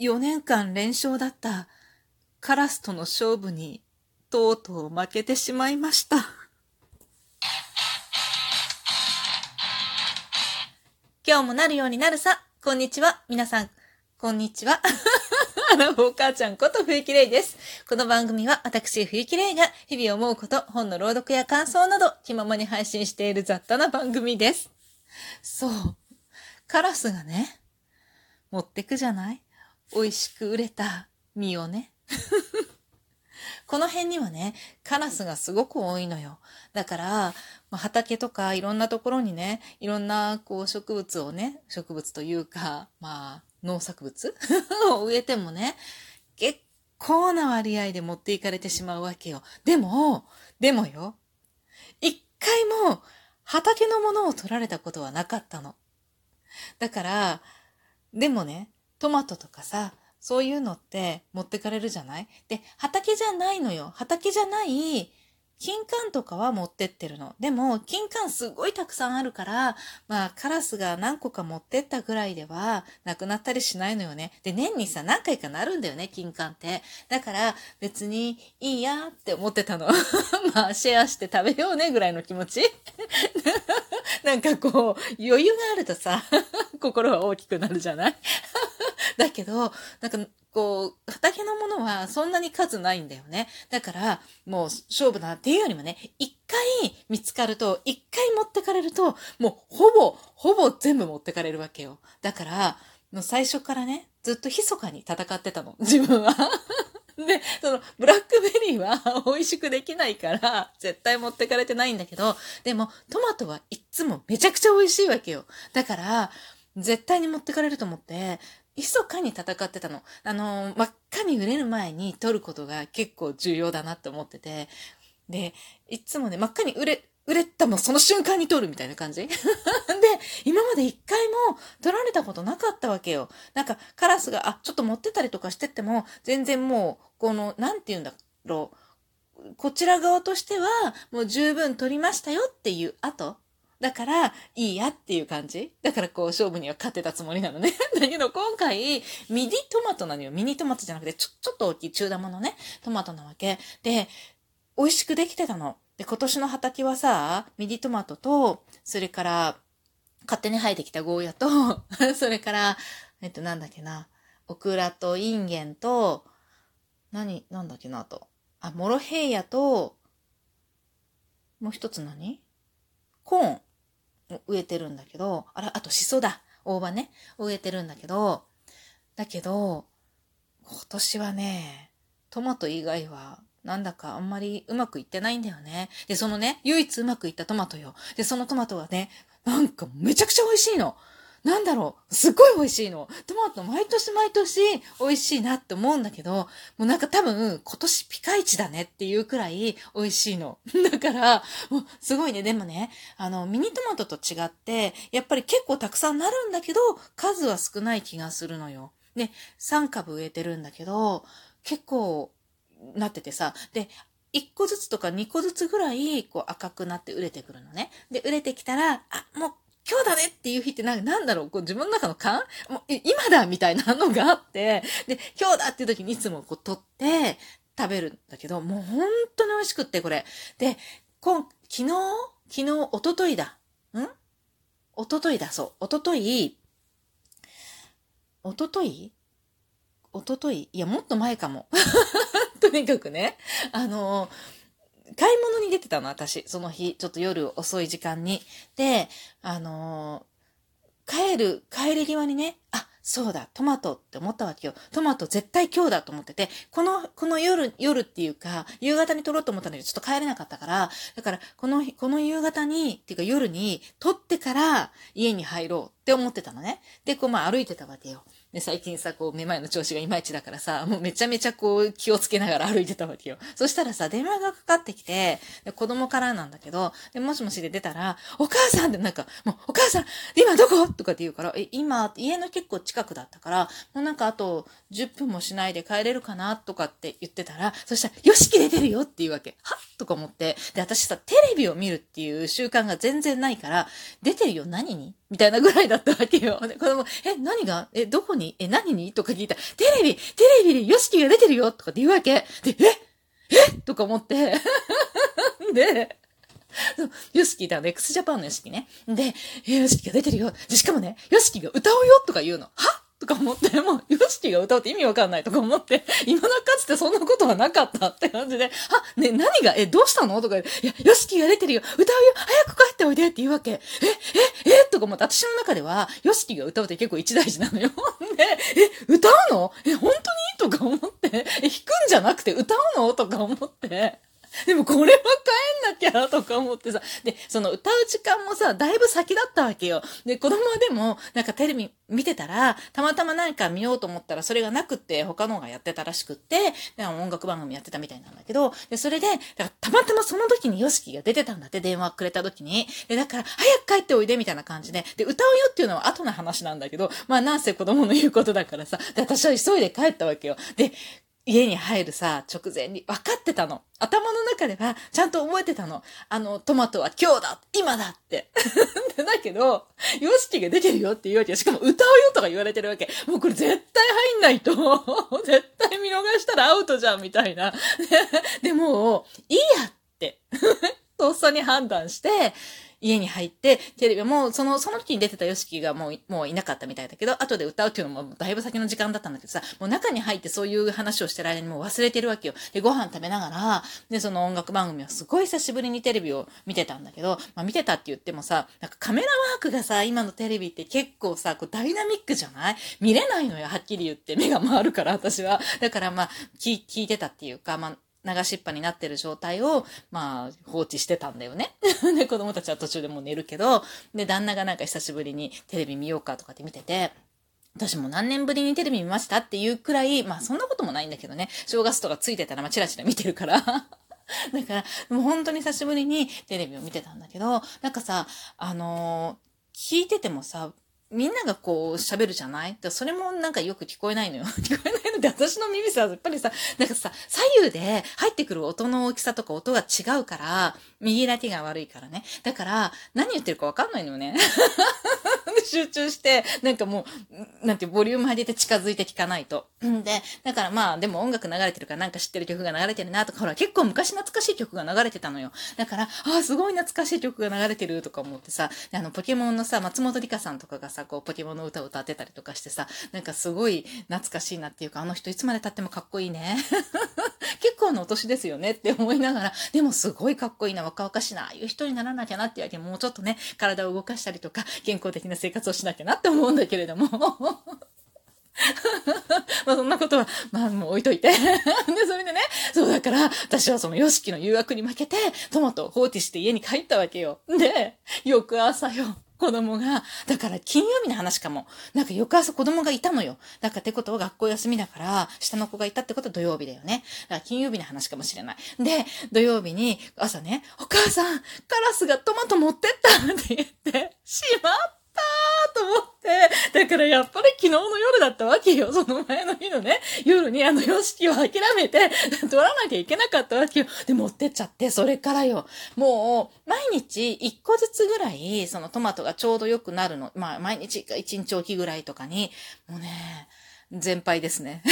4年間連勝だったカラスとの勝負にとうとう負けてしまいました。今日もなるようになるさ。こんにちは。皆さん、こんにちは。あら、お母ちゃんこと冬木玲です。この番組は私、冬木玲が日々思うこと、本の朗読や感想など気ままに配信している雑多な番組です。そう。カラスがね、持ってくじゃない？美味しく売れた実をね。この辺にはね、カラスがすごく多いのよ。だから、ま、畑とかいろんなところにね、いろんなこう植物をね、植物というか、まあ、農作物 を植えてもね、結構な割合で持っていかれてしまうわけよ。でも、でもよ、一回も畑のものを取られたことはなかったの。だから、でもね、トマトとかさ、そういうのって持ってかれるじゃない？で、畑じゃないのよ。畑じゃない金柑とかは持ってってるの。でも、金柑すごいたくさんあるから、まあ、カラスが何個か持ってったぐらいでは、なくなったりしないのよね。で、年にさ、何回かなるんだよね、金柑って。だから、別にいいやって思ってたの。まあ、シェアして食べようね、ぐらいの気持ち。なんかこう、余裕があるとさ、心は大きくなるじゃない？だけど、なんか、こう、畑のものはそんなに数ないんだよね。だから、もう勝負だなっていうよりもね、一回見つかると、一回持ってかれると、もうほぼ、ほぼ全部持ってかれるわけよ。だから、もう最初からね、ずっと密かに戦ってたの、自分は。で、その、ブラックベリーは 美味しくできないから、絶対持ってかれてないんだけど、でも、トマトはいつもめちゃくちゃ美味しいわけよ。だから、絶対に持ってかれると思って、密かに戦ってたの。あの、真っ赤に売れる前に取ることが結構重要だなって思ってて。で、いつもね、真っ赤に売れ、売れたもその瞬間に取るみたいな感じ で、今まで一回も取られたことなかったわけよ。なんかカラスが、あ、ちょっと持ってたりとかしてっても、全然もう、この、なんて言うんだろう。こちら側としては、もう十分取りましたよっていう後だから、いいやっていう感じ？だからこう、勝負には勝ってたつもりなのね。だけど今回、ミディトマトなのよ。ミニトマトじゃなくて、ちょ、ちょっと大きい中玉のね、トマトなわけ。で、美味しくできてたの。で、今年の畑はさ、ミディトマトと、それから、勝手に生えてきたゴーヤと、それから、えっと、なんだっけな、オクラとインゲンと、何、なんだっけなと。あ、モロヘイヤと、もう一つ何？コーン。植えてるんだけど、あれ、あとシソだ。大葉ね。植えてるんだけど、だけど、今年はね、トマト以外は、なんだかあんまりうまくいってないんだよね。で、そのね、唯一うまくいったトマトよ。で、そのトマトはね、なんかめちゃくちゃ美味しいの。なんだろう、すっごい美味しいの。トマト毎年毎年美味しいなって思うんだけど、もうなんか多分今年ピカイチだねっていうくらい美味しいの。だから、もうすごいね。でもね、あの、ミニトマトと違って、やっぱり結構たくさんなるんだけど、数は少ない気がするのよ。で、3株植えてるんだけど、結構なっててさ、で、1個ずつとか2個ずつぐらい、こう赤くなって売れてくるのね。で、売れてきたら、あ、もう今日だねっていう日ってなんなんだろう？こう自分の中の勘？もう今だみたいなのがあって、で、今日だっていう時にいつもこう取って食べるんだけど、もう本当に美味しくってこれ。で、今、昨日？昨日、おとといだ。ん？おとといだ、そう。おととい、おとといおとといいや、もっと前かも。とにかくね、あの買い物に出てたの、私。その日、ちょっと夜遅い時間に。で、あのー、帰る、帰り際にね、あ、そうだ、トマトって思ったわけよ。トマト絶対今日だと思ってて、この、この夜、夜っていうか、夕方に撮ろうと思ったんだけど、ちょっと帰れなかったから、だから、この日、この夕方に、っていうか夜に、撮ってから家に入ろうって思ってたのね。で、こう、まあ歩いてたわけよ。で、最近さ、こう、めまいの調子がいまいちだからさ、もうめちゃめちゃこう、気をつけながら歩いてたわけよ。そしたらさ、電話がかかってきて、で子供からなんだけど、で、もしもしで出たら、お母さんってなんか、もう、お母さん、今どこ？とかって言うから、え、今、家の結構近くだったから、もうなんかあと10分もしないで帰れるかなとかって言ってたら、そしたら、よしき出てるよって言うわけ。はっとか思って。で、私さ、テレビを見るっていう習慣が全然ないから、出てるよ何に？みたいなぐらいだったわけよ。で、子供、え、何が？え、どこに？え、何に？とか聞いたら、テレビテレビでよしきが出てるよとかって言うわけ。で、え？え？とか思って。で、ヨシキだ、ネクスジャパンのヨシキね。で、ヨシキが出てるよ。で、しかもね、ヨシキが歌うよとか言うの。は？とか思って、もう、ヨシキが歌うって意味わかんない。とか思って、今だかつてそんなことはなかったって感じで、あ、ね、何が、え、どうしたの？とか言、いや、ヨシキが出てるよ。歌うよ。早く帰っておいでって言うわけ。え、え、え、とか思って、私の中では、ヨシキが歌うって結構一大事なのよ。え、歌うの？え、本当に？とか思って、え、弾くんじゃなくて歌うの？とか思って、でもこれは帰んなとか思ってさ。で、その歌う時間もさ、だいぶ先だったわけよ。で、子供でも、なんかテレビ見てたら、たまたまなんか見ようと思ったら、それがなくって、他の方がやってたらしくって、で音楽番組やってたみたいなんだけど、で、それで、だからたまたまその時にヨシキが出てたんだって、電話くれた時に。で、だから、早く帰っておいで、みたいな感じで。で、歌うよっていうのは後の話なんだけど、まあなんせ子供の言うことだからさ、で、私は急いで帰ったわけよ。で、家に入るさ、直前に分かってたの。頭の中ではちゃんと覚えてたの。あの、トマトは今日だ今だって だけど、ヨシキが出てるよって言うわけしかも歌うよとか言われてるわけ。もうこれ絶対入んないと 絶対見逃したらアウトじゃんみたいな。でも、いいやってとっさに判断して、家に入って、テレビも、その、その時に出てたヨシキがもう、もういなかったみたいだけど、後で歌うっていうのもだいぶ先の時間だったんだけどさ、もう中に入ってそういう話をしてる間にもう忘れてるわけよ。で、ご飯食べながら、で、その音楽番組はすごい久しぶりにテレビを見てたんだけど、まあ見てたって言ってもさ、なんかカメラワークがさ、今のテレビって結構さ、こうダイナミックじゃない？見れないのよ、はっきり言って。目が回るから、私は。だからまあ、聞いてたっていうか、まあ、流しっぱになってる状態を、まあ、放置してたんだよね。で、子供たちは途中でもう寝るけど、で、旦那がなんか久しぶりにテレビ見ようかとかって見てて、私も何年ぶりにテレビ見ましたっていうくらい、まあそんなこともないんだけどね、正月とかついてたらまあチラチラ見てるから。だから、もう本当に久しぶりにテレビを見てたんだけど、なんかさ、あのー、聞いててもさ、みんながこう喋るじゃない？それもなんかよく聞こえないのよ。聞こえないので、私の耳さ、やっぱりさ、なんかさ、左右で入ってくる音の大きさとか音が違うから、右だけが悪いからね。だから、何言ってるかわかんないのよね。集中して、なんかもう、なんてボリューム上げて近づいて聞かないと。んで、だからまあ、でも音楽流れてるからなんか知ってる曲が流れてるなとか、ほら、結構昔懐かしい曲が流れてたのよ。だから、ああ、すごい懐かしい曲が流れてるとか思ってさ、あの、ポケモンのさ、松本里香さんとかがさ、こう、ポケモンの歌を歌ってたりとかしてさ、なんかすごい懐かしいなっていうか、あの人いつまで経ってもかっこいいね。結構なお年ですよねって思いながら、でもすごいかっこいいな、若々しいな、ああいう人にならなきゃなっていうわけもうちょっとね、体を動かしたりとか、健康的な生活をしなきゃなって思うんだけれども。まあそんなことは、まあもう置いといて。で、それでね、そうだから、私はそのヨシキの誘惑に負けて、トマトを放置して家に帰ったわけよ。で、翌朝よ。子供が、だから金曜日の話かも。なんか翌朝子供がいたのよ。だからってことは学校休みだから、下の子がいたってことは土曜日だよね。だから金曜日の話かもしれない。で、土曜日に朝ね、お母さん、カラスがトマト持ってったって言って、しまったと思って、だからやっぱり昨日の夜だったわけよ。その前の日のね、夜にあの様式を諦めて、取らなきゃいけなかったわけよ。で、持ってっちゃって、それからよ。もう、毎日一個ずつぐらい、そのトマトがちょうど良くなるの。まあ、毎日か一日おきぐらいとかに、もうね、全敗ですね。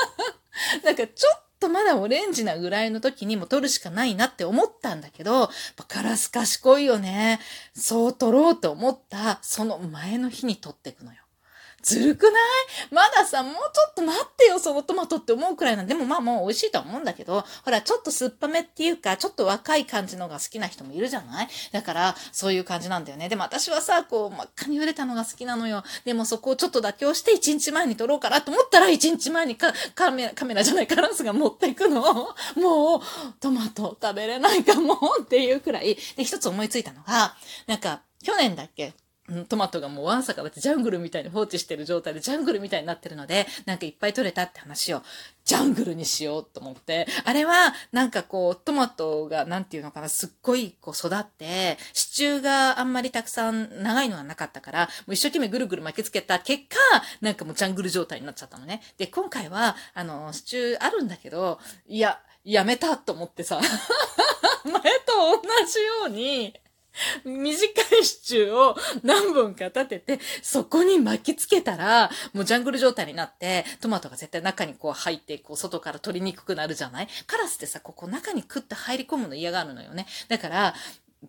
なんかちょっとまだオレンジなぐらいの時にも撮るしかないなって思ったんだけど、カラス賢いよね。そう撮ろうと思った、その前の日に撮っていくのよ。ずるくない？まださ、もうちょっと待ってよ、そのトマトって思うくらいなんでもまあもう美味しいとは思うんだけど、ほら、ちょっと酸っぱめっていうか、ちょっと若い感じのが好きな人もいるじゃない？だから、そういう感じなんだよね。でも私はさ、こう、真っ赤に売れたのが好きなのよ。でもそこをちょっと妥協して1日前に撮ろうかなと思ったら、1日前にカカメラ、カメラじゃないカラスが持っていくの。もう、トマト食べれないかもっていうくらい。で、一つ思いついたのが、なんか、去年だっけ？トマトがもうワンサかだってジャングルみたいに放置してる状態でジャングルみたいになってるので、なんかいっぱい取れたって話をジャングルにしようと思って、あれはなんかこうトマトがなんていうのかな、すっごいこう育って、支柱があんまりたくさん長いのがなかったから、もう一生懸命ぐるぐる巻きつけた結果、なんかもうジャングル状態になっちゃったのね。で、今回は、あの、支柱あるんだけど、いや、やめたと思ってさ、前と同じように、短い支柱を何本か立てて、そこに巻きつけたら、もうジャングル状態になって、トマトが絶対中にこう入って、こう外から取りにくくなるじゃない？カラスってさ、ここ中にクッと入り込むの嫌がるのよね。だから、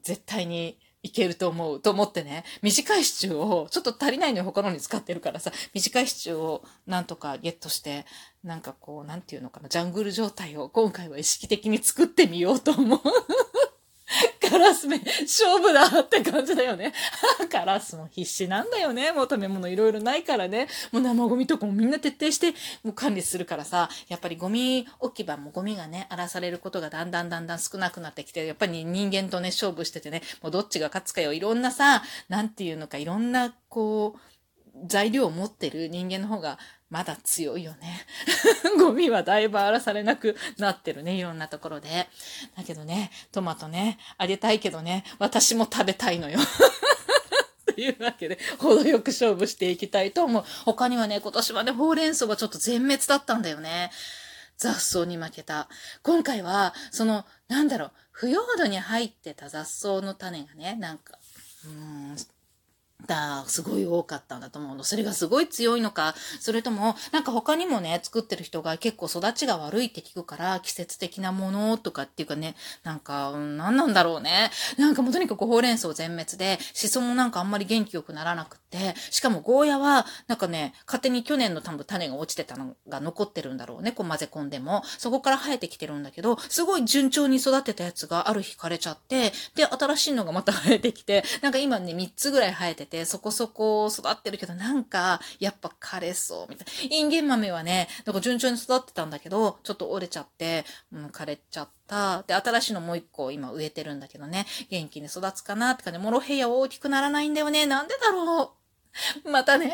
絶対にいけると思うと思ってね、短い支柱を、ちょっと足りないのよ、他のに使ってるからさ、短い支柱をなんとかゲットして、なんかこう、なんていうのかな、ジャングル状態を今回は意識的に作ってみようと思う。カラスめ、勝負だって感じだよね。カラスも必死なんだよね。もう食べ物いろいろないからね。もう生ゴミとかもみんな徹底してもう管理するからさ、やっぱりゴミ置き場もゴミがね、荒らされることがだんだんだんだん少なくなってきて、やっぱり人間とね、勝負しててね、もうどっちが勝つかよ。いろんなさ、なんていうのか、いろんな、こう、材料を持ってる人間の方がまだ強いよね。ゴミはだいぶ荒らされなくなってるね、いろんなところで。だけどね、トマトね、あげたいけどね、私も食べたいのよ。というわけで、程よく勝負していきたいと思う。他にはね、今年はね、ほうれん草はちょっと全滅だったんだよね。雑草に負けた。今回は、その、なんだろう、腐葉土に入ってた雑草の種がね、なんか、うーん、だ、すごい多かったんだと思うの。それがすごい強いのか、それとも、なんか他にもね、作ってる人が結構育ちが悪いって聞くから、季節的なものとかっていうかね、なんか、何なんだろうね。なんかもうとにかくほうれん草全滅で、シソもなんかあんまり元気よくならなくて、でしかもゴーヤは、なんかね、勝手に去年の多分種が落ちてたのが残ってるんだろうね。こう混ぜ込んでも。そこから生えてきてるんだけど、すごい順調に育てたやつがある日枯れちゃって、で、新しいのがまた生えてきて、なんか今ね、3つぐらい生えてて、そこそこ育ってるけど、なんか、やっぱ枯れそう、みたいな。インゲン豆はね、なんか順調に育ってたんだけど、ちょっと折れちゃって、うん、枯れちゃってた。で、新しいのもう一個今植えてるんだけどね、元気に育つかなって感じ。モロヘイヤ大きくならないんだよね。なんでだろうまたね、